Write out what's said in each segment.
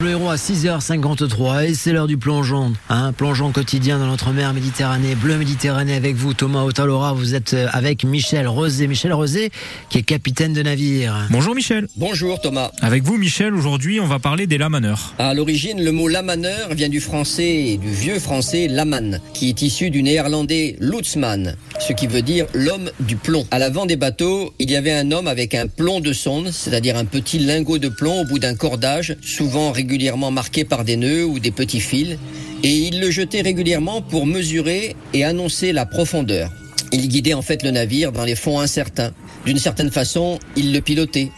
Le héros à 6h53 et c'est l'heure du plongeon, hein, plongeon quotidien dans notre mer Méditerranée, bleu Méditerranée avec vous Thomas Otalora, vous êtes euh, avec Michel Rosé, Michel Rosé qui est capitaine de navire. Bonjour Michel. Bonjour Thomas. Avec vous Michel, aujourd'hui on va parler des lamaneurs. À l'origine, le mot lamaneur vient du français, du vieux français laman, qui est issu du néerlandais Lutzmann, ce qui veut dire l'homme du plomb. À l'avant des bateaux, il y avait un homme avec un plomb de sonde, c'est-à-dire un petit lingot de plomb au bout d'un cordage, souvent régulièrement marqué par des nœuds ou des petits fils, et il le jetait régulièrement pour mesurer et annoncer la profondeur. Il guidait en fait le navire dans les fonds incertains. D'une certaine façon, il le pilotait.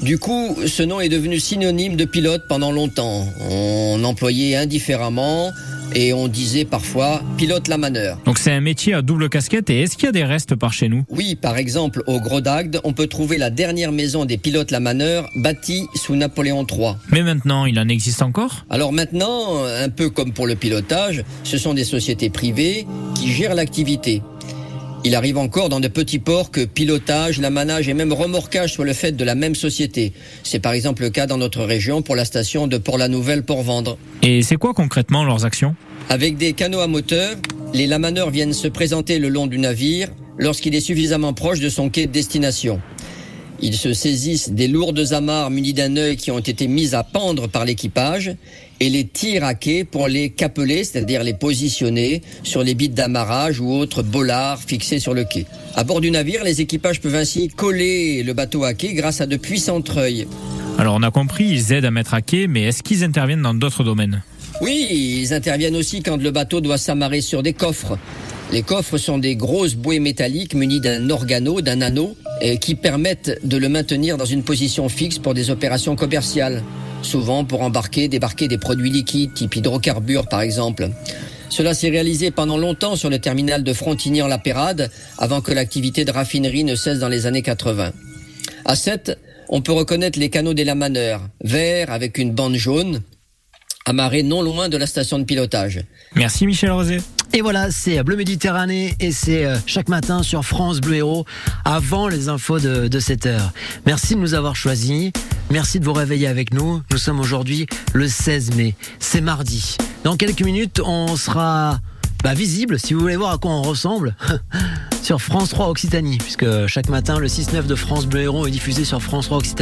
Du coup, ce nom est devenu synonyme de pilote pendant longtemps. On employait indifféremment et on disait parfois pilote la manœuvre. Donc c'est un métier à double casquette et est-ce qu'il y a des restes par chez nous? Oui, par exemple, au Gros d'Agde, on peut trouver la dernière maison des pilotes la manœuvre bâtie sous Napoléon III. Mais maintenant, il en existe encore? Alors maintenant, un peu comme pour le pilotage, ce sont des sociétés privées qui gèrent l'activité. Il arrive encore dans de petits ports que pilotage, lamanage et même remorquage soient le fait de la même société. C'est par exemple le cas dans notre région pour la station de Port-la-Nouvelle-Port-Vendre. Et c'est quoi concrètement leurs actions? Avec des canots à moteur, les lamaneurs viennent se présenter le long du navire lorsqu'il est suffisamment proche de son quai de destination. Ils se saisissent des lourdes amarres munies d'un œil qui ont été mises à pendre par l'équipage et les tirent à quai pour les capeler, c'est-à-dire les positionner sur les bites d'amarrage ou autres bollards fixés sur le quai. À bord du navire, les équipages peuvent ainsi coller le bateau à quai grâce à de puissants treuils. Alors on a compris, ils aident à mettre à quai, mais est-ce qu'ils interviennent dans d'autres domaines? Oui, ils interviennent aussi quand le bateau doit s'amarrer sur des coffres. Les coffres sont des grosses bouées métalliques munies d'un organo, d'un anneau, qui permettent de le maintenir dans une position fixe pour des opérations commerciales, souvent pour embarquer, débarquer des produits liquides, type hydrocarbures par exemple. Cela s'est réalisé pendant longtemps sur le terminal de Frontigny-en-la-Pérade, avant que l'activité de raffinerie ne cesse dans les années 80. À 7, on peut reconnaître les canaux des lamaneurs, verts avec une bande jaune, amarrés non loin de la station de pilotage. Merci Michel Rosé. Et voilà, c'est Bleu Méditerranée et c'est euh, chaque matin sur France Bleu Héros avant les infos de, de 7 heures. Merci de nous avoir choisis. Merci de vous réveiller avec nous. Nous sommes aujourd'hui le 16 mai. C'est mardi. Dans quelques minutes, on sera bah, visible, si vous voulez voir à quoi on ressemble, sur France 3 Occitanie, puisque chaque matin, le 6-9 de France Bleu Héros est diffusé sur France 3 Occitanie.